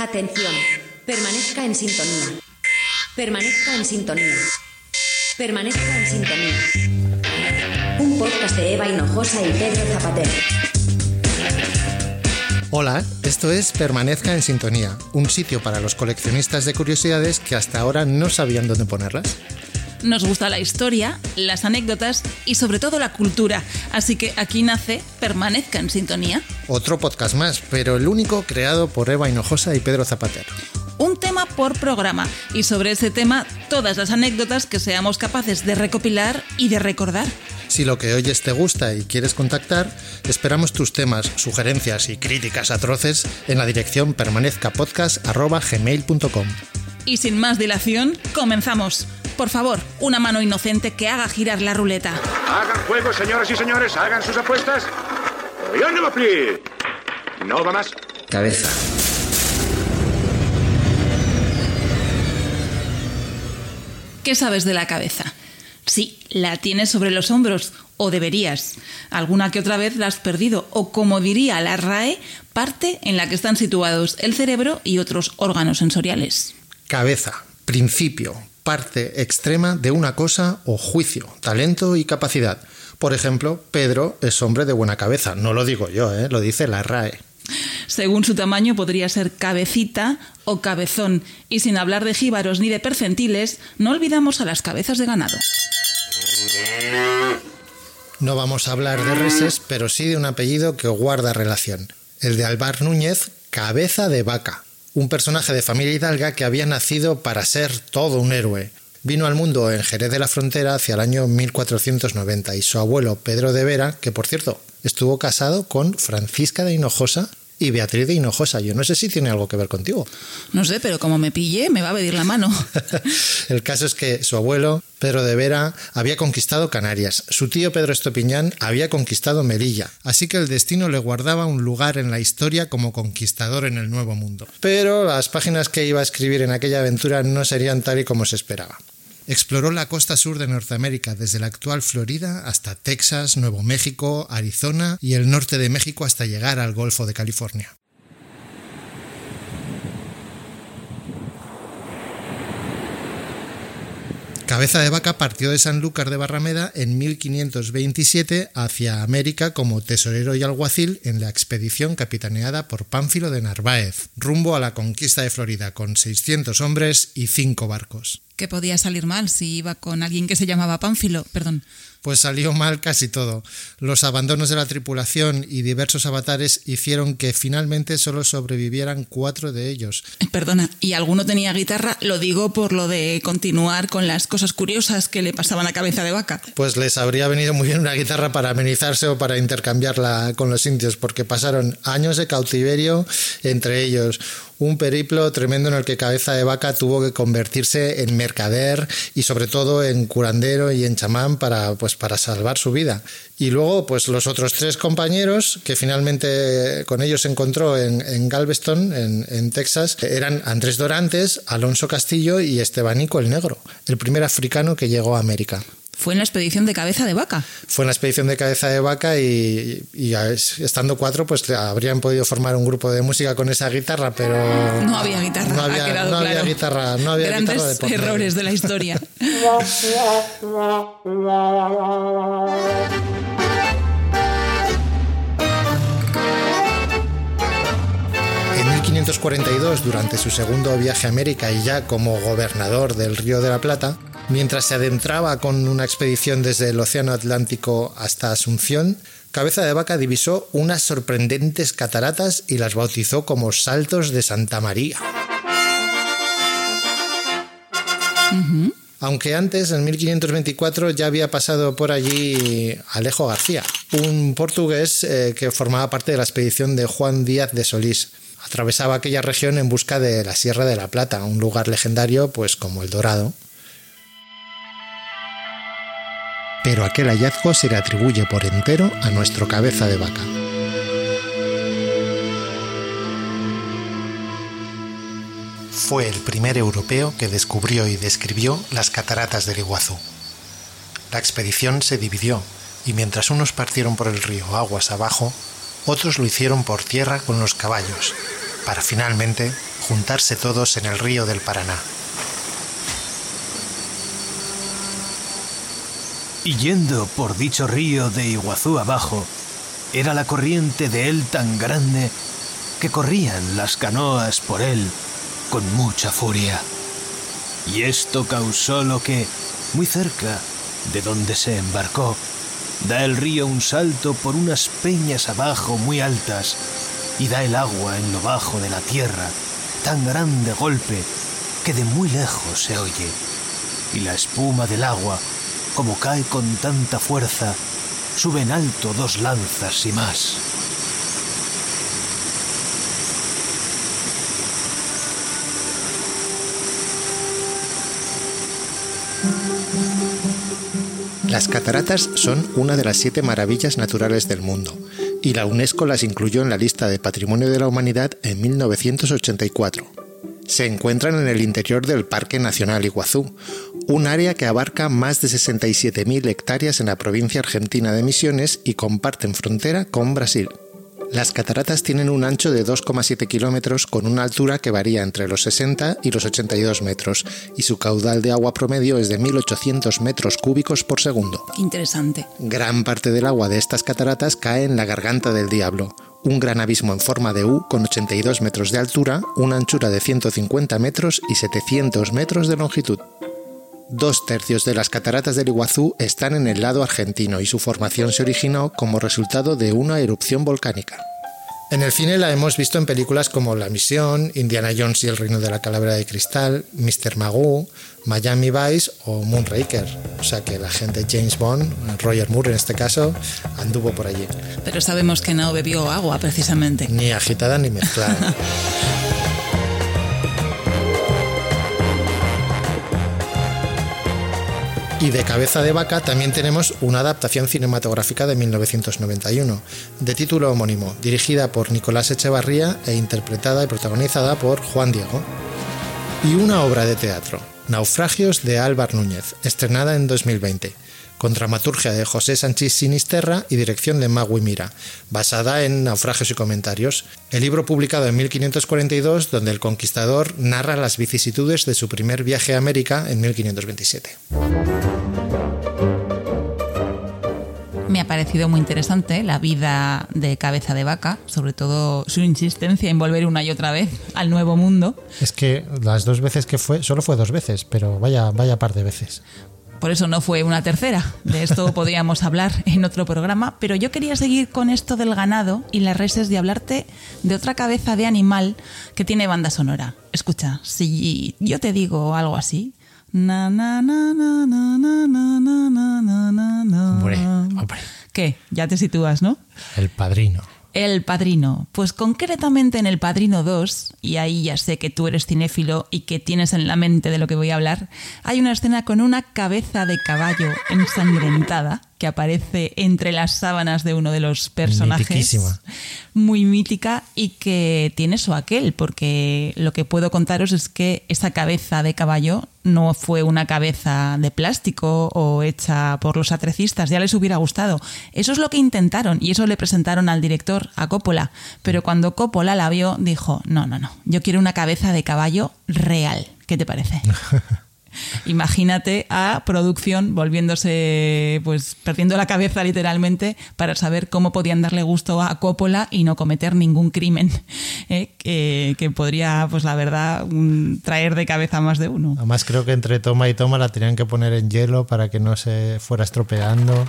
Atención, permanezca en sintonía. Permanezca en sintonía. Permanezca en sintonía. Un podcast de Eva Hinojosa y Pedro Zapatero. Hola, esto es Permanezca en Sintonía, un sitio para los coleccionistas de curiosidades que hasta ahora no sabían dónde ponerlas. Nos gusta la historia, las anécdotas y sobre todo la cultura, así que aquí nace Permanezca en Sintonía. Otro podcast más, pero el único creado por Eva Hinojosa y Pedro Zapatero. Un tema por programa y sobre ese tema todas las anécdotas que seamos capaces de recopilar y de recordar. Si lo que oyes te gusta y quieres contactar, esperamos tus temas, sugerencias y críticas atroces en la dirección permanezcapodcast.gmail.com. Y sin más dilación, comenzamos. Por favor, una mano inocente que haga girar la ruleta. Hagan juego, señoras y señores, hagan sus apuestas. Yo no me No va más. Cabeza. ¿Qué sabes de la cabeza? Sí, la tienes sobre los hombros, o deberías. Alguna que otra vez la has perdido, o como diría la RAE, parte en la que están situados el cerebro y otros órganos sensoriales. Cabeza, principio, parte extrema de una cosa o juicio, talento y capacidad. Por ejemplo, Pedro es hombre de buena cabeza. No lo digo yo, ¿eh? lo dice la RAE. Según su tamaño podría ser cabecita o cabezón. Y sin hablar de jíbaros ni de percentiles, no olvidamos a las cabezas de ganado. No vamos a hablar de reses, pero sí de un apellido que guarda relación. El de Alvar Núñez, cabeza de vaca. Un personaje de familia hidalga que había nacido para ser todo un héroe. Vino al mundo en Jerez de la Frontera hacia el año 1490 y su abuelo Pedro de Vera, que por cierto estuvo casado con Francisca de Hinojosa, y Beatriz de Hinojosa. Yo no sé si tiene algo que ver contigo. No sé, pero como me pille, me va a pedir la mano. El caso es que su abuelo, Pedro de Vera, había conquistado Canarias. Su tío Pedro Estopiñán había conquistado Melilla. Así que el destino le guardaba un lugar en la historia como conquistador en el Nuevo Mundo. Pero las páginas que iba a escribir en aquella aventura no serían tal y como se esperaba. Exploró la costa sur de Norteamérica, desde la actual Florida hasta Texas, Nuevo México, Arizona y el norte de México hasta llegar al Golfo de California. Cabeza de Vaca partió de Sanlúcar de Barrameda en 1527 hacia América como tesorero y alguacil en la expedición capitaneada por Pánfilo de Narváez, rumbo a la conquista de Florida con 600 hombres y 5 barcos. ¿Qué podía salir mal si iba con alguien que se llamaba Pánfilo? Perdón. Pues salió mal casi todo. Los abandonos de la tripulación y diversos avatares hicieron que finalmente solo sobrevivieran cuatro de ellos. Perdona, ¿y alguno tenía guitarra? Lo digo por lo de continuar con las cosas curiosas que le pasaban a cabeza de vaca. Pues les habría venido muy bien una guitarra para amenizarse o para intercambiarla con los indios, porque pasaron años de cautiverio entre ellos un periplo tremendo en el que Cabeza de Vaca tuvo que convertirse en mercader y sobre todo en curandero y en chamán para, pues, para salvar su vida. Y luego, pues los otros tres compañeros que finalmente con ellos se encontró en, Galveston, en, en, Texas, eran Andrés Dorantes, Alonso Castillo y Estebanico el Negro, el primer africano que llegó a América. Fue en la expedición de cabeza de vaca. Fue en la expedición de cabeza de vaca y, estando cuatro, pues habrían podido formar un grupo de música con esa guitarra, pero. No había guitarra. No había, ha no había guitarra. No había Grandes guitarra de errores de la historia. En 1542, durante su segundo viaje a América y ya como gobernador del Río de la Plata, Mientras se adentraba con una expedición desde el Océano Atlántico hasta Asunción, Cabeza de Vaca divisó unas sorprendentes cataratas y las bautizó como Saltos de Santa María. Aunque antes, en 1524, ya había pasado por allí Alejo García, un portugués eh, que formaba parte de la expedición de Juan Díaz de Solís. Atravesaba aquella región en busca de la Sierra de la Plata, un lugar legendario pues como el Dorado. Pero aquel hallazgo se le atribuye por entero a nuestro cabeza de vaca. Fue el primer europeo que descubrió y describió las cataratas del Iguazú. La expedición se dividió y mientras unos partieron por el río aguas abajo, otros lo hicieron por tierra con los caballos, para finalmente juntarse todos en el río del Paraná. Y yendo por dicho río de Iguazú abajo, era la corriente de él tan grande que corrían las canoas por él con mucha furia. Y esto causó lo que, muy cerca de donde se embarcó, da el río un salto por unas peñas abajo muy altas y da el agua en lo bajo de la tierra tan grande golpe que de muy lejos se oye. Y la espuma del agua, como cae con tanta fuerza, sube en alto dos lanzas y más. Las cataratas son una de las siete maravillas naturales del mundo y la UNESCO las incluyó en la lista de Patrimonio de la Humanidad en 1984. Se encuentran en el interior del Parque Nacional Iguazú, un área que abarca más de 67.000 hectáreas en la provincia argentina de Misiones y comparten frontera con Brasil. Las cataratas tienen un ancho de 2,7 kilómetros con una altura que varía entre los 60 y los 82 metros y su caudal de agua promedio es de 1.800 metros cúbicos por segundo. Interesante. Gran parte del agua de estas cataratas cae en la Garganta del Diablo, un gran abismo en forma de U con 82 metros de altura, una anchura de 150 metros y 700 metros de longitud. Dos tercios de las cataratas del Iguazú están en el lado argentino y su formación se originó como resultado de una erupción volcánica. En el cine la hemos visto en películas como La Misión, Indiana Jones y el Reino de la Calavera de Cristal, Mr. Magoo, Miami Vice o Moonraker. O sea que la gente James Bond, Roger Moore en este caso, anduvo por allí. Pero sabemos que no bebió agua precisamente. Ni agitada ni mezclada. Y de Cabeza de Vaca también tenemos una adaptación cinematográfica de 1991, de título homónimo, dirigida por Nicolás Echevarría e interpretada y protagonizada por Juan Diego. Y una obra de teatro, Naufragios de Álvar Núñez, estrenada en 2020, con dramaturgia de José Sánchez Sinisterra y dirección de Magui Mira, basada en Naufragios y Comentarios, el libro publicado en 1542 donde el conquistador narra las vicisitudes de su primer viaje a América en 1527. Me ha parecido muy interesante la vida de Cabeza de Vaca, sobre todo su insistencia en volver una y otra vez al nuevo mundo. Es que las dos veces que fue, solo fue dos veces, pero vaya, vaya par de veces. Por eso no fue una tercera. De esto podríamos hablar en otro programa. Pero yo quería seguir con esto del ganado y las reses de hablarte de otra cabeza de animal que tiene banda sonora. Escucha, si yo te digo algo así. Na, na, na, na, na, na, na, na, na, na, na. Hombre, hombre. ¿Qué? Ya te sitúas, ¿no? El padrino. El Padrino. Pues concretamente en El Padrino 2, y ahí ya sé que tú eres cinéfilo y que tienes en la mente de lo que voy a hablar, hay una escena con una cabeza de caballo ensangrentada que aparece entre las sábanas de uno de los personajes. Muy mítica y que tiene su aquel, porque lo que puedo contaros es que esa cabeza de caballo no fue una cabeza de plástico o hecha por los atrecistas, ya les hubiera gustado. Eso es lo que intentaron y eso le presentaron al director, a Coppola. Pero cuando Coppola la vio, dijo, no, no, no, yo quiero una cabeza de caballo real. ¿Qué te parece? Imagínate a producción volviéndose, pues perdiendo la cabeza literalmente para saber cómo podían darle gusto a Coppola y no cometer ningún crimen eh, que, que podría, pues la verdad, un- traer de cabeza a más de uno. Además creo que entre toma y toma la tenían que poner en hielo para que no se fuera estropeando.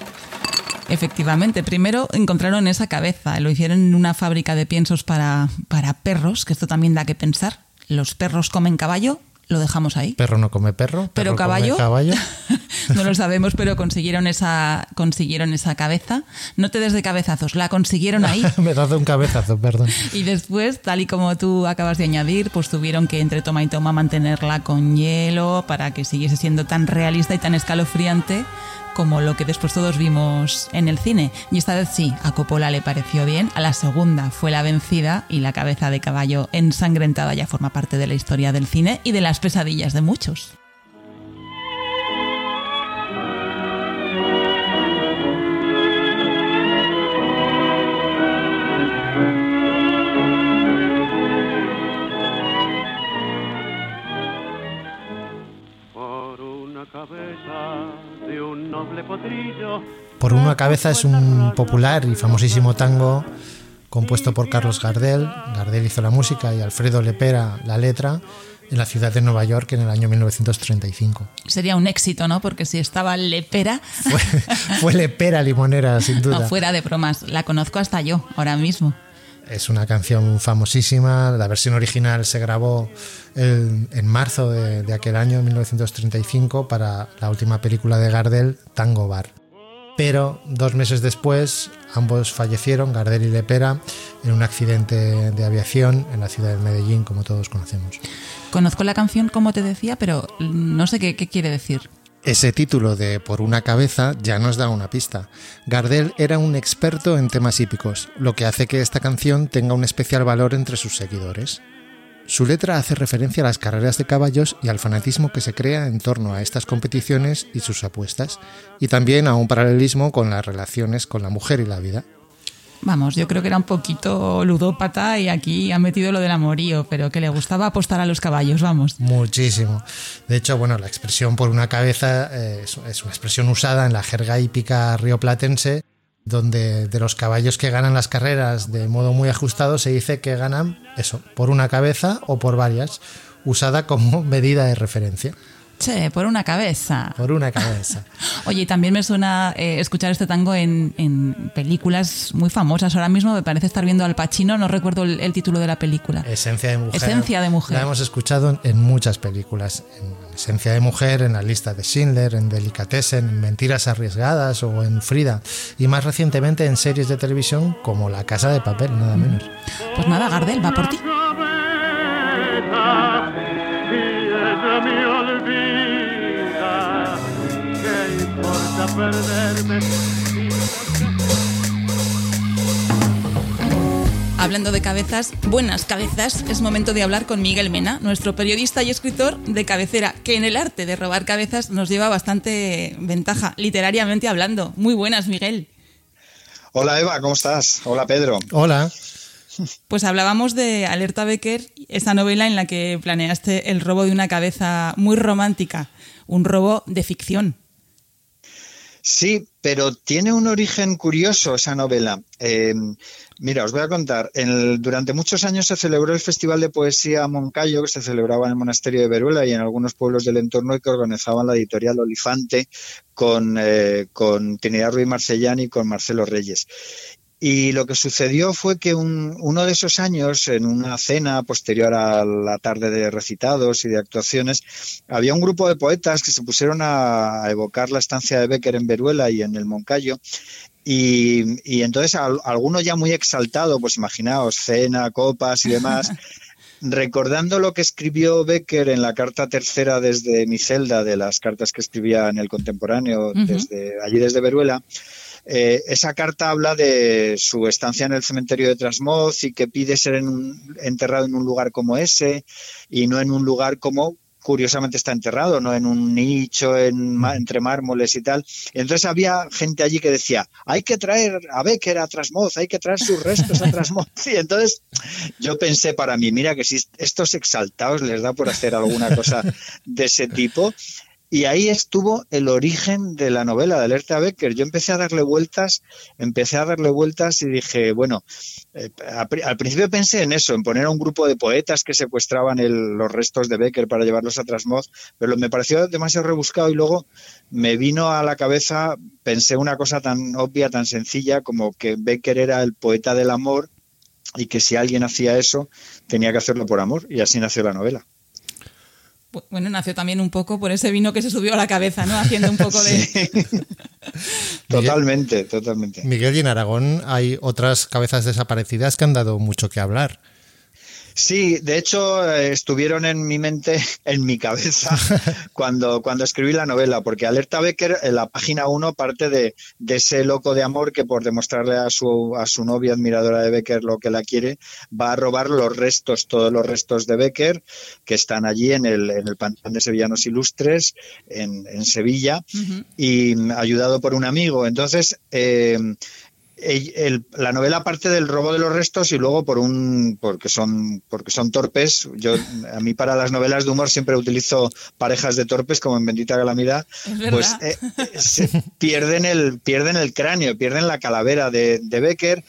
Efectivamente, primero encontraron esa cabeza, lo hicieron en una fábrica de piensos para, para perros, que esto también da que pensar. Los perros comen caballo, lo dejamos ahí. Perro no come perro. Pero come caballo, caballo. no lo sabemos, pero consiguieron esa, consiguieron esa cabeza. No te des de cabezazos, la consiguieron ahí. Me das un cabezazo, perdón. Y después, tal y como tú acabas de añadir, pues tuvieron que entre toma y toma mantenerla con hielo para que siguiese siendo tan realista y tan escalofriante como lo que después todos vimos en el cine. Y esta vez sí, a Coppola le pareció bien, a la segunda fue la vencida y la cabeza de caballo ensangrentada ya forma parte de la historia del cine y de las pesadillas de muchos. Cabeza es un popular y famosísimo tango compuesto por Carlos Gardel. Gardel hizo la música y Alfredo Lepera la letra en la ciudad de Nueva York en el año 1935. Sería un éxito, ¿no? Porque si estaba Lepera... Fue, fue Lepera limonera, sin duda. No, fuera de bromas. La conozco hasta yo, ahora mismo. Es una canción famosísima. La versión original se grabó el- en marzo de, de aquel año, 1935, para la última película de Gardel, Tango Bar. Pero dos meses después, ambos fallecieron, Gardel y Lepera, en un accidente de aviación en la ciudad de Medellín, como todos conocemos. Conozco la canción, como te decía, pero no sé qué, qué quiere decir. Ese título de Por una cabeza ya nos da una pista. Gardel era un experto en temas hípicos, lo que hace que esta canción tenga un especial valor entre sus seguidores. Su letra hace referencia a las carreras de caballos y al fanatismo que se crea en torno a estas competiciones y sus apuestas, y también a un paralelismo con las relaciones con la mujer y la vida. Vamos, yo creo que era un poquito ludópata y aquí ha metido lo del amorío, pero que le gustaba apostar a los caballos, vamos. Muchísimo. De hecho, bueno, la expresión por una cabeza eh, es una expresión usada en la jerga hípica rioplatense, donde de los caballos que ganan las carreras de modo muy ajustado se dice que ganan eso, por una cabeza o por varias, usada como medida de referencia. Che, por una cabeza. Por una cabeza. Oye, y también me suena eh, escuchar este tango en, en películas muy famosas. Ahora mismo me parece estar viendo Al Pacino, no recuerdo el, el título de la película. Esencia de mujer. Esencia de mujer. La hemos escuchado en muchas películas. En Esencia de mujer, en la lista de Schindler, en Delicatessen, en Mentiras arriesgadas o en Frida. Y más recientemente en series de televisión como La Casa de Papel, nada menos. Pues nada, Gardel, va por ti. Hablando de cabezas, buenas cabezas, es momento de hablar con Miguel Mena, nuestro periodista y escritor de cabecera, que en el arte de robar cabezas nos lleva bastante ventaja, literariamente hablando. Muy buenas, Miguel. Hola Eva, ¿cómo estás? Hola Pedro. Hola. Pues hablábamos de Alerta Becker, esta novela en la que planeaste el robo de una cabeza muy romántica, un robo de ficción. Sí, pero tiene un origen curioso esa novela. Eh, mira, os voy a contar. Durante muchos años se celebró el Festival de Poesía Moncayo, que se celebraba en el monasterio de Veruela y en algunos pueblos del entorno y que organizaban la editorial Olifante con, eh, con Trinidad Ruiz Marcellán y con Marcelo Reyes. Y lo que sucedió fue que un- uno de esos años, en una cena posterior a la tarde de recitados y de actuaciones, había un grupo de poetas que se pusieron a, a evocar la estancia de Becker en Veruela y en el Moncayo. Y, y entonces al- alguno ya muy exaltado, pues imaginaos, cena, copas y demás, recordando lo que escribió Becker en la carta tercera desde mi celda, de las cartas que escribía en el contemporáneo, desde allí desde Veruela, eh, esa carta habla de su estancia en el cementerio de Trasmoz y que pide ser en un- enterrado en un lugar como ese y no en un lugar como curiosamente está enterrado, no en un nicho en ma- entre mármoles y tal. Entonces había gente allí que decía, hay que traer a Becker a Trasmoz, hay que traer sus restos a Trasmoz. Y entonces yo pensé para mí, mira que si estos exaltados les da por hacer alguna cosa de ese tipo, y ahí estuvo el origen de la novela de Alerta Becker. Yo empecé a darle vueltas, empecé a darle vueltas y dije, bueno, eh, al principio pensé en eso, en poner a un grupo de poetas que secuestraban el- los restos de Becker para llevarlos a Trasmoz, pero me pareció demasiado rebuscado y luego me vino a la cabeza, pensé una cosa tan obvia, tan sencilla como que Becker era el poeta del amor y que si alguien hacía eso tenía que hacerlo por amor y así nació la novela. Bu- Bueno, nació también un poco por ese vino que se subió a la cabeza, ¿no? Haciendo un poco de... Totalmente, totalmente. Miguel y en Aragón hay otras cabezas desaparecidas que han dado mucho que hablar. Sí, de hecho eh, estuvieron en mi mente, en mi cabeza, cuando, cuando escribí la novela, porque Alerta Becker, en la página 1, parte de, de ese loco de amor que por demostrarle a su, a su novia admiradora de Becker lo que la quiere, va a robar los restos, todos los restos de Becker, que están allí en el, en el Pantón de Sevillanos Ilustres, en, en Sevilla, y mm, ayudado por un amigo. Entonces, eh, la novela parte del robo de los restos y luego por un porque son porque son torpes. Yo a mí para las novelas de humor siempre utilizo parejas de torpes como en Bendita Calamidad. Pues eh, pierden el pierden el cráneo, pierden la calavera de, de Becker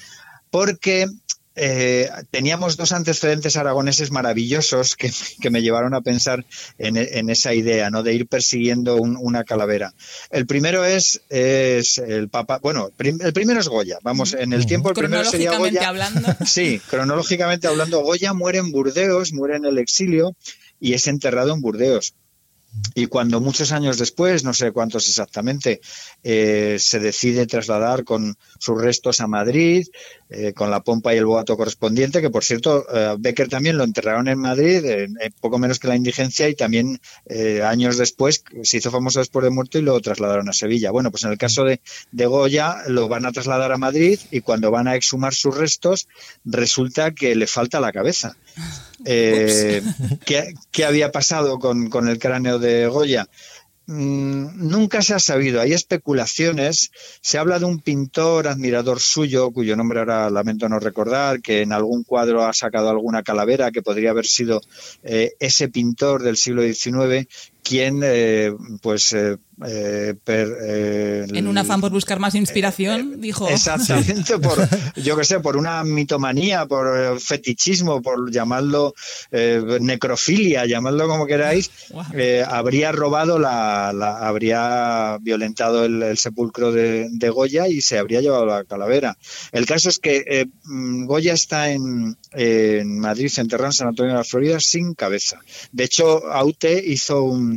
porque eh, teníamos dos antecedentes aragoneses maravillosos que, me llevaron a pensar en, esa idea, ¿no? De ir persiguiendo una calavera. El primero es, es el Papa, bueno, el primero es Goya. Vamos, en el tiempo el primero sería Goya. hablando. Sí, cronológicamente hablando, Goya muere en Burdeos, muere en el exilio y es enterrado en Burdeos. Y cuando muchos años después, no sé cuántos exactamente, eh, se decide trasladar con sus restos a Madrid, eh, con la pompa y el boato correspondiente, que por cierto, eh, Becker también lo enterraron en Madrid, poco menos que la indigencia, y también años después, se hizo famoso después de muerto y lo trasladaron a Sevilla. Bueno, pues en el caso de, de Goya, lo van a trasladar a Madrid y cuando van a exhumar sus restos, resulta que le falta la cabeza. Eh, ¿qué, había pasado con, con, el cráneo de Goya? Mm, nunca se ha sabido, hay especulaciones, se habla de un pintor admirador suyo, cuyo nombre ahora lamento no recordar, que en algún cuadro ha sacado alguna calavera que podría haber sido eh, ese pintor del siglo XIX, quien eh, pues eh, eh, en un afán por buscar más inspiración dijo. exactamente por yo que sé por una mitomanía por fetichismo por llamarlo necrofilia llamadlo como queráis habría robado la, habría violentado el, sepulcro de, Goya y se habría llevado la calavera. El caso es que mm, Goya está en, en Madrid enterrado en San Antonio de la Florida sin cabeza. De hecho Aute hizo un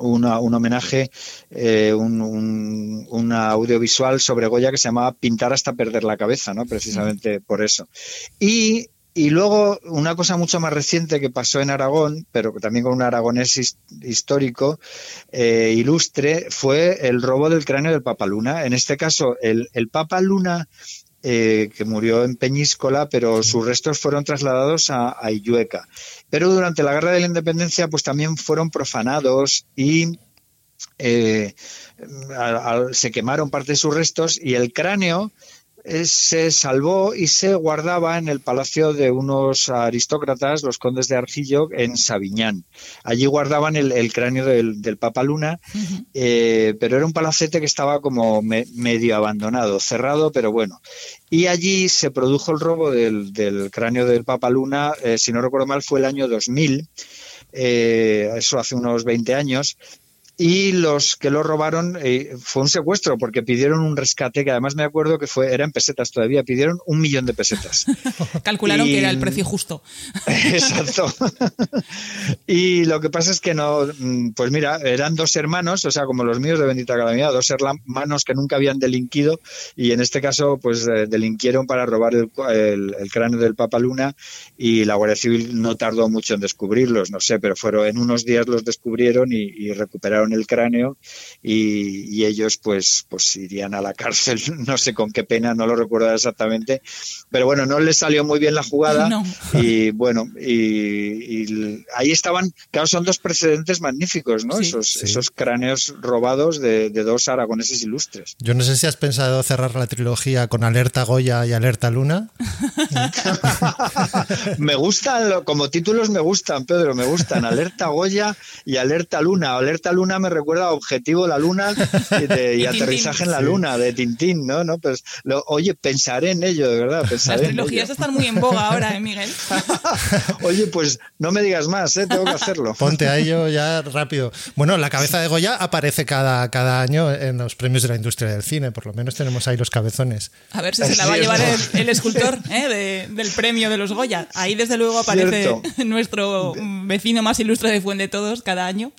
un homenaje, eh, un, una audiovisual sobre Goya que se llamaba Pintar hasta perder la cabeza, ¿no? Precisamente por eso. Y, luego una cosa mucho más reciente que pasó en Aragón, pero también con un aragonés histórico, eh, ilustre, fue el robo del cráneo del Papa Luna. En este caso, el, el Papa Luna eh, que murió en Peñíscola, pero sus restos fueron trasladados a, a Illueca. Pero durante la Guerra de la Independencia, pues también fueron profanados y eh, se quemaron parte de sus restos y el cráneo se salvó y se guardaba en el palacio de unos aristócratas, los condes de Argillo, en Sabiñán. Allí guardaban el, cráneo del, Papa Luna, eh, pero era un palacete que estaba como medio abandonado, cerrado, pero bueno. Y allí se produjo el robo del, cráneo del Papa Luna, eh, si no recuerdo mal, fue el año 2000. eso hace unos 20 años, y los que lo robaron eh, fue un secuestro porque pidieron un rescate que además me acuerdo que fue eran pesetas todavía pidieron un millón de pesetas. Calcularon que era el precio justo. Exacto. Y lo que pasa es que no mm, pues mira eran dos hermanos o sea como los míos de bendita calamidad dos hermanos que nunca habían delinquido y en este caso pues eh, delinquieron para robar el, el, cráneo del Papa Luna y la Guardia Civil no tardó mucho en descubrirlos no sé pero fueron en unos días los descubrieron y recuperaron el cráneo y, ellos pues, pues irían a la cárcel, no sé con qué pena, no lo recuerdo exactamente, pero bueno, no les salió muy bien la jugada y bueno, y, ahí estaban, claro, son dos precedentes magníficos, ¿no? esos, esos cráneos robados de, dos aragoneses ilustres. Yo no sé si has pensado cerrar la trilogía con Alerta Goya y Alerta Luna. me gustan, como títulos me gustan, Pedro, me gustan Alerta Goya y Alerta Luna. Alerta Luna me recuerda Objetivo la Luna y, Aterrizaje en la Luna de Tintín, ¿no? ¿No? Pues, oye, pensaré en ello, de verdad. Pensaré Las trilogías están muy en boga ahora, ¿eh, Miguel? oye, pues no me digas más, ¿eh? Tengo que hacerlo. Ponte a ello ya rápido. Bueno, la cabeza de Goya aparece cada, cada año en los premios de la industria del cine, por lo menos tenemos ahí los cabezones. A ver si se la va a llevar el, escultor ¿eh? del premio de los Goya. Ahí desde luego aparece nuestro vecino más ilustre de Fuente de Todos cada año.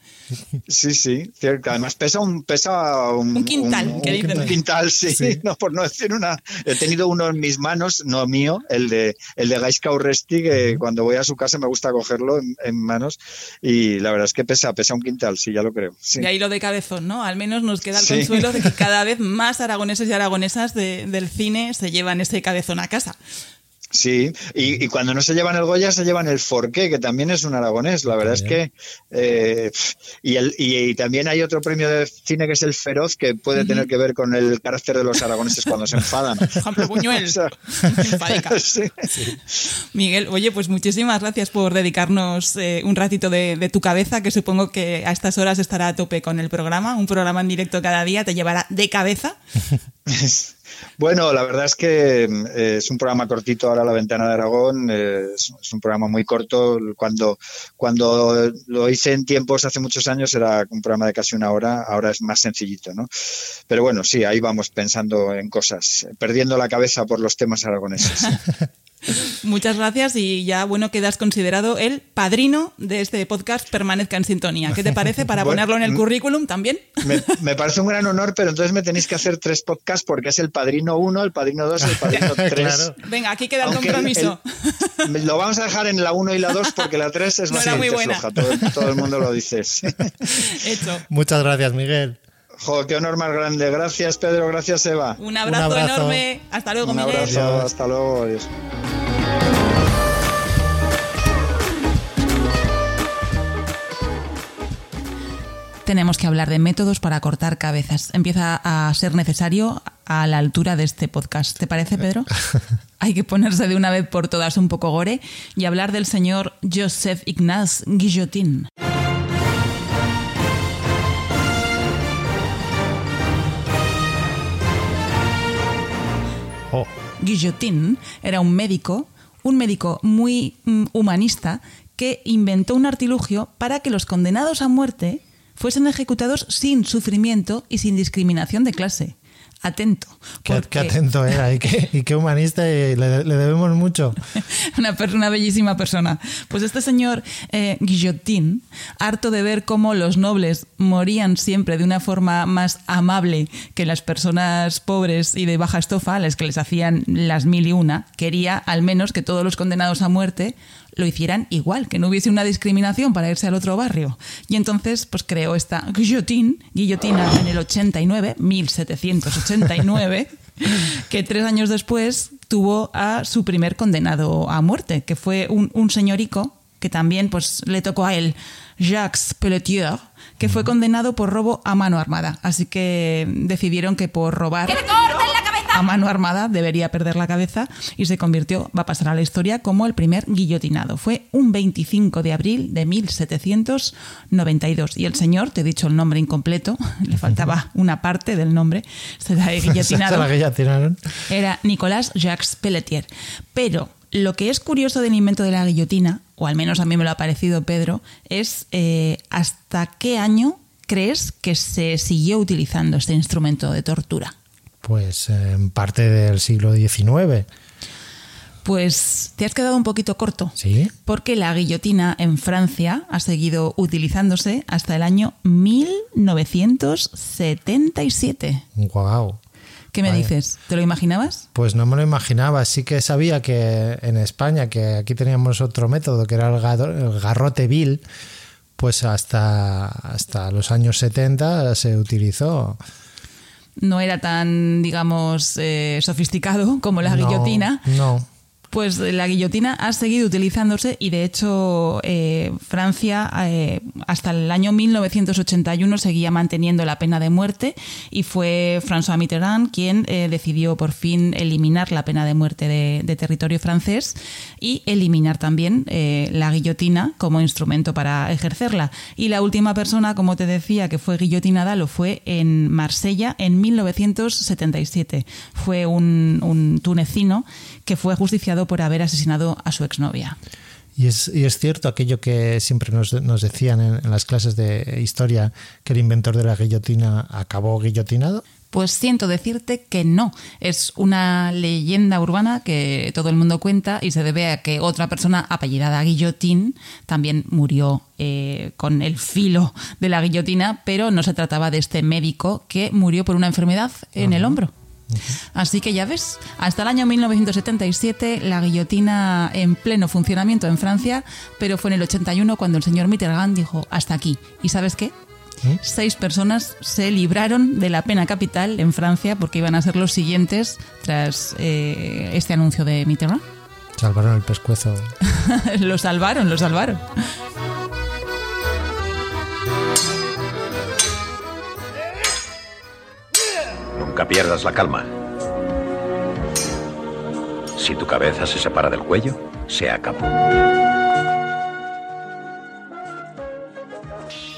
Sí, sí, cierto. Además pesa un pesa un, quintal, que dicen. Un quintal, sí, No, por no decir una. He tenido uno en mis manos, no mío, el de el de Gaisca Urresti, que cuando voy a su casa me gusta cogerlo en, manos y la verdad es que pesa, pesa un quintal, sí, ya lo creo. Y ahí lo de cabezón, ¿no? Al menos nos queda el consuelo de que cada vez más aragoneses y aragonesas del cine se llevan ese cabezón a casa. Sí, y, y, cuando no se llevan el Goya se llevan el Forqué, que también es un aragonés. La verdad es que. Eh, y, el, y, también hay otro premio de cine que es el Feroz, que puede tener que ver con el carácter de los aragoneses cuando se enfadan. Ejemplo, Buñuel. sí. Miguel, oye, pues muchísimas gracias por dedicarnos eh, un ratito de, de, tu cabeza, que supongo que a estas horas estará a tope con el programa. Un programa en directo cada día te llevará de cabeza. Bueno, la verdad es que eh, es un programa cortito ahora La Ventana de Aragón, eh, es, es, un programa muy corto. Cuando, cuando lo hice en tiempos hace muchos años era un programa de casi una hora, ahora es más sencillito, ¿no? Pero bueno, sí, ahí vamos pensando en cosas, perdiendo la cabeza por los temas aragoneses. Muchas gracias y ya, bueno, quedas considerado el padrino de este podcast Permanezca en Sintonía. ¿Qué te parece para bueno, ponerlo en el currículum también? Me, me, parece un gran honor, pero entonces me tenéis que hacer tres podcasts porque es el padrino 1, el padrino 2 el padrino 3. Claro. Venga, aquí queda el Aunque compromiso. El, el, lo vamos a dejar en la 1 y la 2 porque la 3 es no bastante muy buena. floja. Todo, todo, el mundo lo dice. Hecho. Muchas gracias, Miguel. Jo, qué honor más grande. Gracias, Pedro. Gracias, Eva. Un abrazo, Un abrazo. enorme. Hasta luego, Un Miguel. abrazo. Adiós. Hasta luego. Adiós. tenemos que hablar de métodos para cortar cabezas. Empieza a ser necesario a la altura de este podcast. ¿Te parece, Pedro? Hay que ponerse de una vez por todas un poco gore y hablar del señor Joseph Ignace Guillotin. Oh. Guillotin era un médico, un médico muy mm, humanista que inventó un artilugio para que los condenados a muerte fuesen ejecutados sin sufrimiento y sin discriminación de clase. Atento. Qué, porque- qué atento era y qué, y qué humanista y le, le debemos mucho. una, bellísima persona. Pues este señor eh, Guillotin, harto de ver cómo los nobles morían siempre de una forma más amable que las personas pobres y de baja estofa, a las que les hacían las mil y una, quería al menos que todos los condenados a muerte lo hicieran igual, que no hubiese una discriminación para irse al otro barrio. Y entonces, pues creó esta guillotín, guillotina en el 89, 1789, que tres años después tuvo a su primer condenado a muerte, que fue un, un señorico que también pues le tocó a él, Jacques Pelletier, que fue condenado por robo a mano armada. Así que decidieron que por robar a mano armada debería perder la cabeza y se convirtió, va a pasar a la historia, como el primer guillotinado. Fue un 25 de abril de 1792 y el señor, te he dicho el nombre incompleto, le faltaba una parte del nombre, se la guillotinado Se era Nicolas Jacques Pelletier. Pero lo que es curioso del invento de la guillotina, o al menos a mí me lo ha parecido Pedro, es eh, hasta qué año crees que se siguió utilizando este instrumento de tortura. Pues en parte del siglo XIX. Pues te has quedado un poquito corto. ¿Sí? Porque la guillotina en Francia ha seguido utilizándose hasta el año 1977. Guau. ¿Qué me Vaya. dices? ¿Te lo imaginabas? Pues no me lo imaginaba. Sí que sabía que en España, que aquí teníamos otro método, que era el, el garrote vil, pues hasta, hasta los años 70 se utilizó. No era tan, digamos, eh, sofisticado como la No, guillotina. No. Pues la guillotina ha seguido utilizándose y de hecho eh, Francia eh, hasta el año 1981 seguía manteniendo la pena de muerte y fue François Mitterrand quien eh, decidió por fin eliminar la pena de muerte de, territorio francés y eliminar también la guillotina como instrumento para ejercerla. Y la última persona, como te decía, que fue guillotinada lo fue en Marsella en 1977. Fue un tunecino que fue ajusticiado por haber asesinado a su exnovia. Y es, y es cierto aquello que siempre nos, nos decían en, en las clases de historia, que el inventor de la guillotina acabó guillotinado. Pues siento decirte que no. Es una leyenda urbana que todo el mundo cuenta y se debe a que otra persona apellidada Guillotín también murió eh, con el filo de la guillotina, pero no se trataba de este médico que murió por una enfermedad en el hombro. Así que ya ves, hasta el año 1977 la guillotina en pleno funcionamiento en Francia, pero fue en el 81 cuando el señor Mitterrand dijo hasta aquí. ¿Y sabes qué? Seis personas se libraron de la pena capital en Francia porque iban a ser los siguientes tras eh, este anuncio de Mitterrand. Salvaron el pescuezo. lo salvaron, lo salvaron. Nunca pierdas la calma. Si tu cabeza se separa del cuello, se acabó.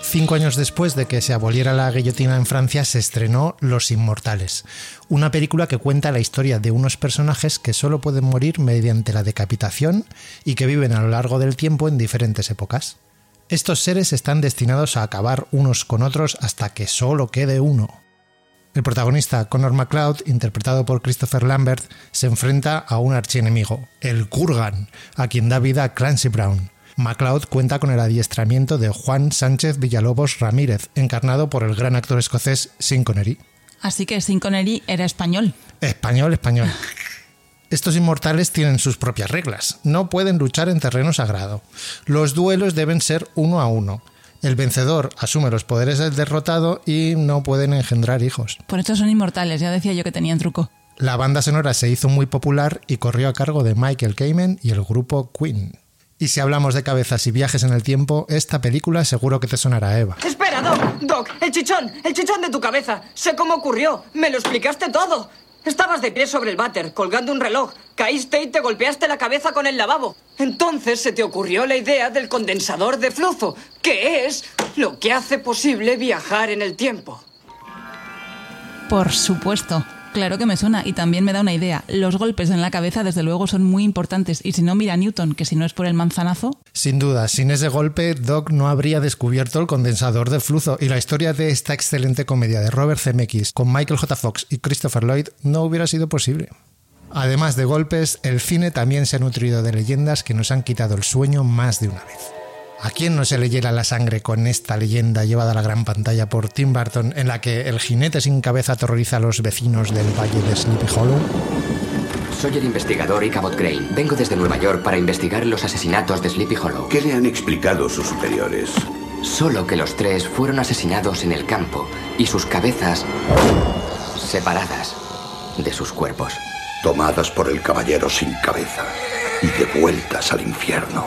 Cinco años después de que se aboliera la guillotina en Francia, se estrenó Los Inmortales, una película que cuenta la historia de unos personajes que solo pueden morir mediante la decapitación y que viven a lo largo del tiempo en diferentes épocas. Estos seres están destinados a acabar unos con otros hasta que solo quede uno. El protagonista, Connor MacLeod, interpretado por Christopher Lambert, se enfrenta a un archienemigo, el Kurgan, a quien da vida Clancy Brown. MacLeod cuenta con el adiestramiento de Juan Sánchez Villalobos Ramírez, encarnado por el gran actor escocés Sean Connery. Así que Sean Connery era español. Español, español. Estos inmortales tienen sus propias reglas. No pueden luchar en terreno sagrado. Los duelos deben ser uno a uno. El vencedor asume los poderes del derrotado y no pueden engendrar hijos. Por eso son inmortales, ya decía yo que tenían truco. La banda sonora se hizo muy popular y corrió a cargo de Michael Kamen y el grupo Queen. Y si hablamos de cabezas y viajes en el tiempo, esta película seguro que te sonará, Eva. Espera, Doc, Doc, el chichón, el chichón de tu cabeza. Sé cómo ocurrió, me lo explicaste todo. Estabas de pie sobre el váter, colgando un reloj. Caíste y te golpeaste la cabeza con el lavabo. Entonces se te ocurrió la idea del condensador de flujo, que es lo que hace posible viajar en el tiempo. Por supuesto. Claro que me suena y también me da una idea. Los golpes en la cabeza, desde luego, son muy importantes. Y si no, mira Newton, que si no es por el manzanazo. Sin duda, sin ese golpe, Doc no habría descubierto el condensador de flujo y la historia de esta excelente comedia de Robert Zemeckis con Michael J. Fox y Christopher Lloyd no hubiera sido posible. Además de golpes, el cine también se ha nutrido de leyendas que nos han quitado el sueño más de una vez. ¿A quién no se le hiela la sangre con esta leyenda llevada a la gran pantalla por Tim Burton en la que el jinete sin cabeza aterroriza a los vecinos del valle de Sleepy Hollow? Soy el investigador Ichabod Crane. Vengo desde Nueva York para investigar los asesinatos de Sleepy Hollow. ¿Qué le han explicado sus superiores? Solo que los tres fueron asesinados en el campo y sus cabezas separadas de sus cuerpos. Tomadas por el caballero sin cabeza y devueltas al infierno.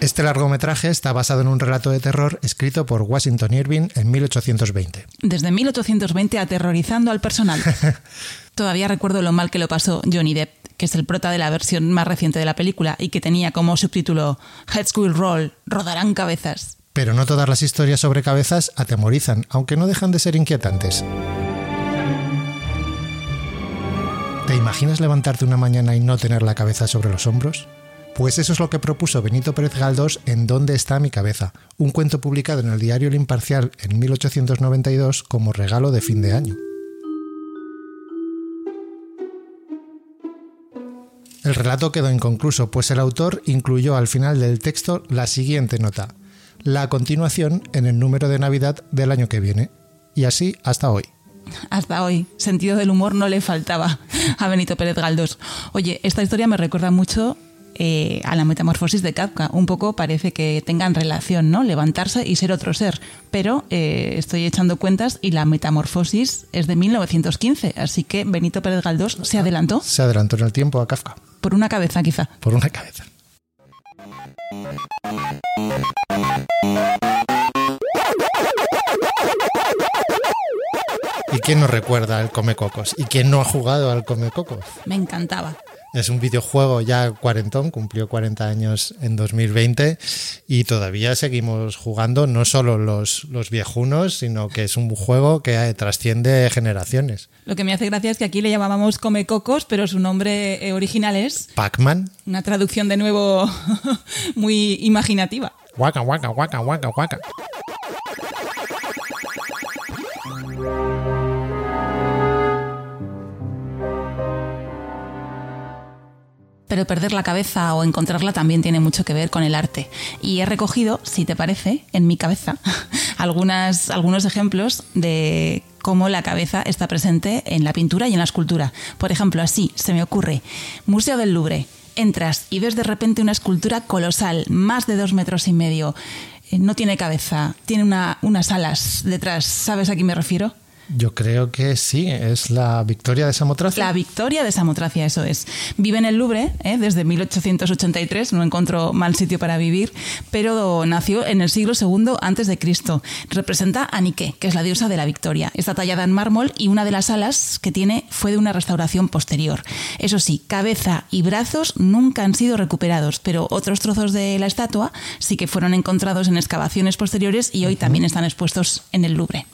Este largometraje está basado en un relato de terror escrito por Washington Irving en 1820. Desde 1820 aterrorizando al personal. Todavía recuerdo lo mal que lo pasó Johnny Depp, que es el prota de la versión más reciente de la película y que tenía como subtítulo Heads will roll, rodarán cabezas. Pero no todas las historias sobre cabezas atemorizan, aunque no dejan de ser inquietantes. ¿Te imaginas levantarte una mañana y no tener la cabeza sobre los hombros? Pues eso es lo que propuso Benito Pérez Galdós en ¿Dónde está mi cabeza? Un cuento publicado en el diario El Imparcial en 1892 como regalo de fin de año. El relato quedó inconcluso, pues el autor incluyó al final del texto la siguiente nota, la continuación en el número de Navidad del año que viene, y así hasta hoy. Hasta hoy, sentido del humor no le faltaba a Benito Pérez Galdós. Oye, esta historia me recuerda mucho eh, a la metamorfosis de Kafka. Un poco parece que tengan relación, ¿no? Levantarse y ser otro ser. Pero eh, estoy echando cuentas y la metamorfosis es de 1915, así que Benito Pérez Galdós se adelantó. Se adelantó en el tiempo a Kafka. Por una cabeza, quizá. Por una cabeza. ¿Y quién nos recuerda al Comecocos? ¿Y quién no ha jugado al Comecocos? Me encantaba. Es un videojuego ya cuarentón, cumplió 40 años en 2020 y todavía seguimos jugando, no solo los, los viejunos, sino que es un juego que trasciende generaciones. Lo que me hace gracia es que aquí le llamábamos Comecocos, pero su nombre eh, original es... Pac-Man. Una traducción de nuevo muy imaginativa. Waka, waka, waka, waka, waka. Pero perder la cabeza o encontrarla también tiene mucho que ver con el arte. Y he recogido, si te parece, en mi cabeza, algunas, algunos ejemplos de cómo la cabeza está presente en la pintura y en la escultura. Por ejemplo, así se me ocurre, Museo del Louvre. Entras y ves de repente una escultura colosal, más de dos metros y medio. Eh, No tiene cabeza, tiene una- unas alas detrás. ¿Sabes a qué me refiero? Yo creo que sí, es la victoria de Samotracia. La victoria de Samotracia, eso es. Vive en el Louvre ¿eh? desde 1883, no encontró mal sitio para vivir, pero nació en el siglo II antes de Cristo. Representa a Nike, que es la diosa de la victoria. Está tallada en mármol y una de las alas que tiene fue de una restauración posterior. Eso sí, cabeza y brazos nunca han sido recuperados, pero otros trozos de la estatua sí que fueron encontrados en excavaciones posteriores y hoy también están expuestos en el Louvre.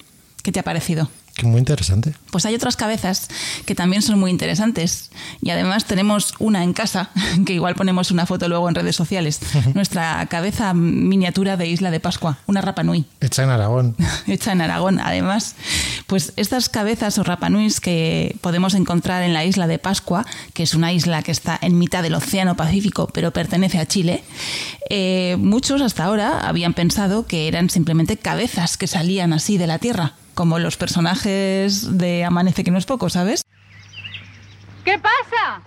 ¿Qué te ha parecido? Muy interesante. Pues hay otras cabezas que también son muy interesantes. Y además tenemos una en casa, que igual ponemos una foto luego en redes sociales. Nuestra cabeza miniatura de Isla de Pascua, una Rapanui. Hecha en Aragón. Hecha en Aragón, además. Pues estas cabezas o Rapanuis que podemos encontrar en la Isla de Pascua, que es una isla que está en mitad del Océano Pacífico, pero pertenece a Chile, eh, muchos hasta ahora habían pensado que eran simplemente cabezas que salían así de la Tierra como los personajes de Amanece que no es poco, ¿sabes? ¿Qué pasa?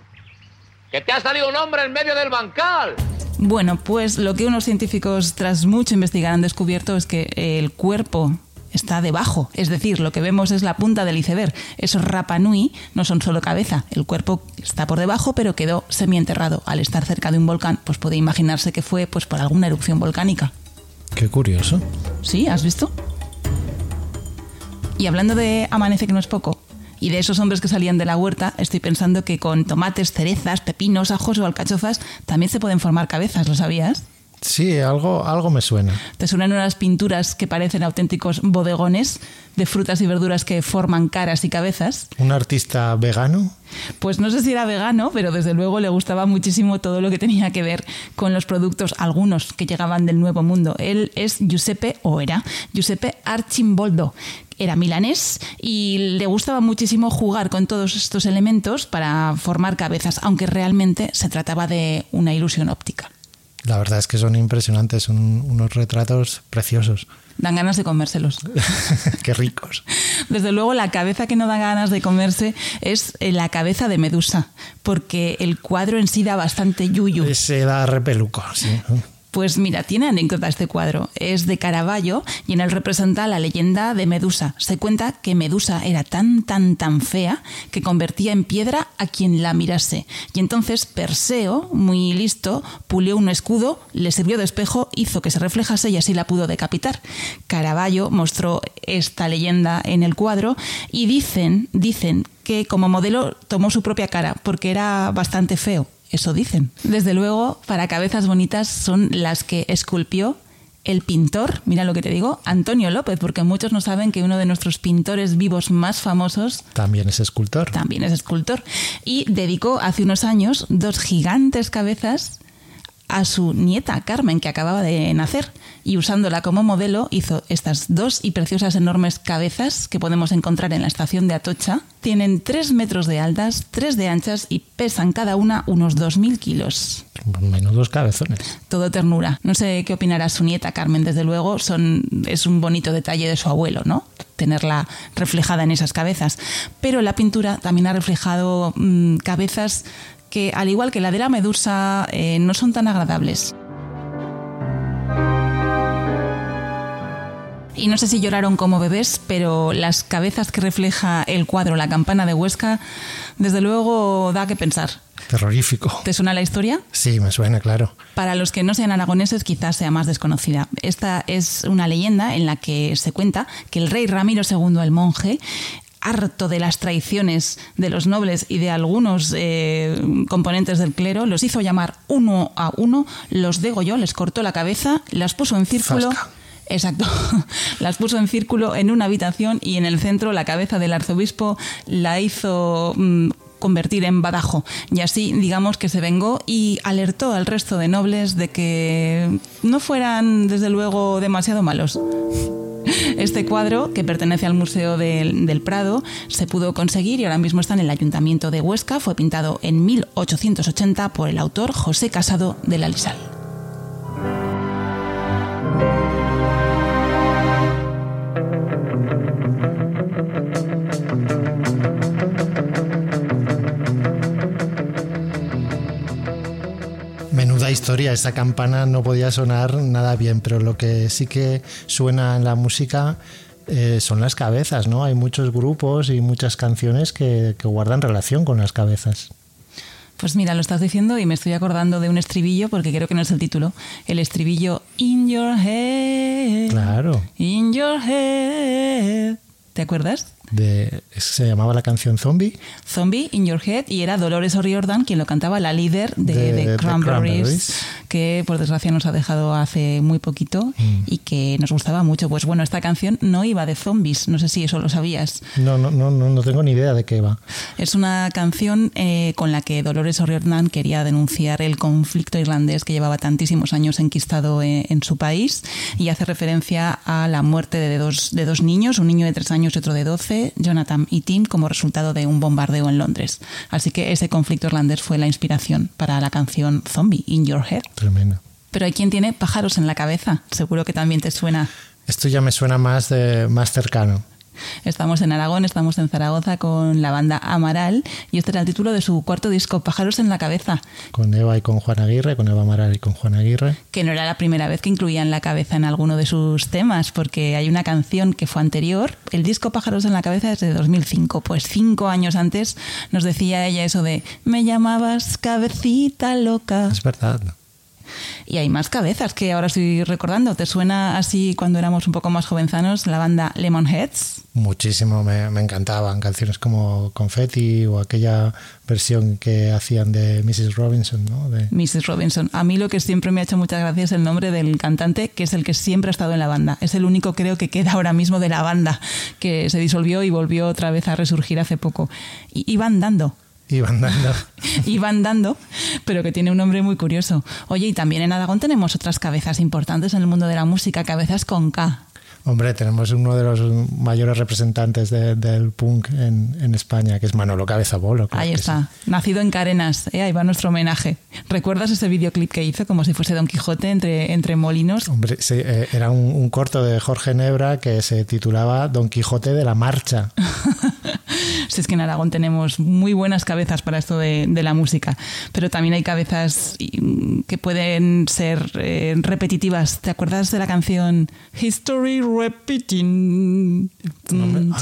Que te ha salido un hombre en medio del bancal. Bueno, pues lo que unos científicos tras mucho investigar han descubierto es que el cuerpo está debajo, es decir, lo que vemos es la punta del iceberg. Esos Rapanui no son solo cabeza, el cuerpo está por debajo, pero quedó semienterrado. Al estar cerca de un volcán, pues puede imaginarse que fue pues por alguna erupción volcánica. Qué curioso. Sí, ¿has visto? Y hablando de amanece que no es poco, y de esos hombres que salían de la huerta, estoy pensando que con tomates, cerezas, pepinos, ajos o alcachofas también se pueden formar cabezas, ¿lo sabías? Sí, algo, algo me suena. ¿Te suenan unas pinturas que parecen auténticos bodegones de frutas y verduras que forman caras y cabezas? ¿Un artista vegano? Pues no sé si era vegano, pero desde luego le gustaba muchísimo todo lo que tenía que ver con los productos, algunos que llegaban del Nuevo Mundo. Él es Giuseppe, o era Giuseppe Archimboldo, era milanés y le gustaba muchísimo jugar con todos estos elementos para formar cabezas, aunque realmente se trataba de una ilusión óptica. La verdad es que son impresionantes, son unos retratos preciosos. Dan ganas de comérselos. Qué ricos. Desde luego, la cabeza que no da ganas de comerse es eh, la cabeza de Medusa, porque el cuadro en sí da bastante yuyu. Se da repeluco, sí. Pues mira, tiene anécdota este cuadro. Es de Caravaggio y en él representa la leyenda de Medusa. Se cuenta que Medusa era tan, tan, tan fea que convertía en piedra a quien la mirase. Y entonces Perseo, muy listo, pulió un escudo, le sirvió de espejo, hizo que se reflejase y así la pudo decapitar. Caravaggio mostró esta leyenda en el cuadro y dicen, dicen que como modelo tomó su propia cara porque era bastante feo eso dicen. Desde luego, para cabezas bonitas son las que esculpió el pintor, mira lo que te digo, Antonio López, porque muchos no saben que uno de nuestros pintores vivos más famosos también es escultor. También es escultor. Y dedicó hace unos años dos gigantes cabezas a su nieta Carmen, que acababa de nacer, y usándola como modelo hizo estas dos y preciosas enormes cabezas que podemos encontrar en la estación de Atocha. Tienen tres metros de altas, tres de anchas y pesan cada una unos 2.000 kilos. Menudos cabezones. Todo ternura. No sé qué opinará su nieta Carmen, desde luego son, es un bonito detalle de su abuelo, ¿no? tenerla reflejada en esas cabezas. Pero la pintura también ha reflejado mm, cabezas que, al igual que la de la medusa, eh, no son tan agradables. Y no sé si lloraron como bebés, pero las cabezas que refleja el cuadro La campana de Huesca, desde luego da que pensar. Terrorífico. ¿Te suena la historia? Sí, me suena, claro. Para los que no sean aragoneses quizás sea más desconocida. Esta es una leyenda en la que se cuenta que el rey Ramiro II el monje harto de las traiciones de los nobles y de algunos eh, componentes del clero, los hizo llamar uno a uno, los degolló, les cortó la cabeza, las puso en círculo. Exacto. Las puso en círculo en una habitación y en el centro la cabeza del arzobispo la hizo mm, convertir en badajo. Y así, digamos que se vengó y alertó al resto de nobles de que no fueran, desde luego, demasiado malos. Este cuadro, que pertenece al Museo del, Prado, se pudo conseguir y ahora mismo está en el Ayuntamiento de Huesca. Fue pintado en 1880 por el autor José Casado de la Lisal. Historia, esa campana no podía sonar nada bien, pero lo que sí que suena en la música eh, son las cabezas, ¿no? Hay muchos grupos y muchas canciones que, que guardan relación con las cabezas. Pues mira, lo estás diciendo y me estoy acordando de un estribillo, porque creo que no es el título. El estribillo In Your Head. Claro. In Your Head. ¿Te acuerdas? De, se llamaba la canción Zombie. Zombie in Your Head y era Dolores O'Riordan quien lo cantaba, la líder de, De- Cranberries, Cranberries. que por desgracia nos ha dejado hace muy poquito Mm. y que nos gustaba mucho. Pues bueno, esta canción no iba de zombies, no sé si eso lo sabías. No, no, no, no, no tengo ni idea de qué va. Es una canción eh, con la que Dolores O'Riordan quería denunciar el conflicto irlandés que llevaba tantísimos años enquistado eh, en su país y hace referencia a la muerte de dos, de dos niños, un niño de tres años y otro de doce, Jonathan y Tim, como resultado de un bombardeo en Londres. Así que ese conflicto irlandés fue la inspiración para la canción Zombie in Your Head. Tremendo. Pero hay quien tiene pájaros en la cabeza, seguro que también te suena. Esto ya me suena más, de, más cercano. Estamos en Aragón, estamos en Zaragoza con la banda Amaral y este era el título de su cuarto disco, Pájaros en la cabeza, Con Eva y con Juan Aguirre, con Eva Amaral y con Juan Aguirre. que no era la primera vez que incluían la cabeza en alguno de sus temas, porque hay una canción que fue anterior, el disco Pájaros en la cabeza es de 2005, pues cinco años antes nos decía ella eso de me llamabas cabecita loca. Es verdad. Y hay más cabezas que ahora estoy recordando. ¿Te suena así cuando éramos un poco más jovenzanos la banda Lemonheads? Muchísimo, me, me encantaban. Canciones como Confetti o aquella versión que hacían de Mrs. Robinson, ¿no? De, Mrs. Robinson. A mí lo que siempre me ha hecho muchas gracias es el nombre del cantante, que es el que siempre ha estado en la banda. Es el único creo que queda ahora mismo de la banda, que se disolvió y volvió otra vez a resurgir hace poco. Y iban dando. Iban dando. Iban dando, pero que tiene un nombre muy curioso. Oye, y también en Aragón tenemos otras cabezas importantes en el mundo de la música, cabezas con K. Hombre, tenemos uno de los mayores representantes de- del punk en, en España, que es Manolo Cabeza Bolo. claro Ahí está, nacido en Carenas. ¿eh? Ahí va nuestro homenaje. ¿Recuerdas ese videoclip que hizo como si fuese Don Quijote entre, entre molinos? Hombre, sí, eh, era un, un corto de Jorge Nebra que se titulaba Don Quijote de la Marcha. Si es que en Aragón tenemos muy buenas cabezas para esto de, de la música, pero también hay cabezas y, que pueden ser eh, repetitivas. ¿Te acuerdas de la canción History Repeating?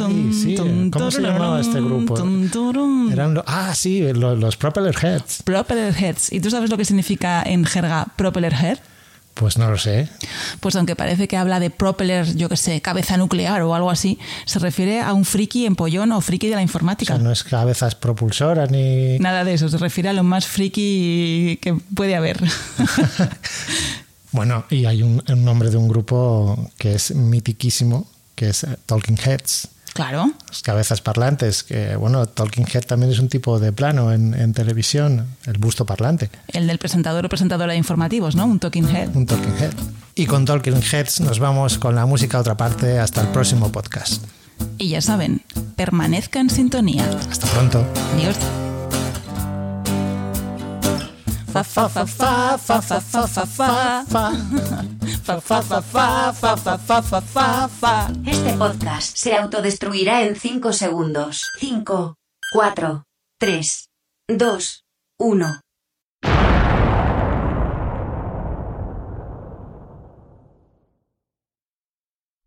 Ay, sí, ¿Cómo se llamaba este grupo? Tum. Eran lo- ah, sí, lo- los Propeller Heads. Propeller Heads. ¿Y tú sabes lo que significa en jerga Propeller Head? Pues no lo sé. Pues aunque parece que habla de propeller, yo que sé, cabeza nuclear o algo así, se refiere a un friki empollón o friki de la O informática. sea, no es cabezas propulsoras ni... Nada de eso, se refiere a lo más friki que puede haber. Bueno, y hay un, un nombre de un grupo que es mitiquísimo, que es eh, Talking Heads. Claro. Las cabezas parlantes, que bueno, Talking Head también es un tipo de plano en, en televisión, el busto parlante, El del presentador o presentadora de informativos, ¿no? Un talking head. un Talking Head. Y con Talking Heads nos vamos con la música a otra parte hasta el próximo podcast. Y ya saben, permanezca en sintonía. Hasta pronto. Adiós. Fa, fa, fa, fa, fa, fa, fa, fa, fa. Fa, fa, fa, fa, fa, fa, fa, Este podcast se autodestruirá en 5 segundos. 5, 4, 3, 2, 1.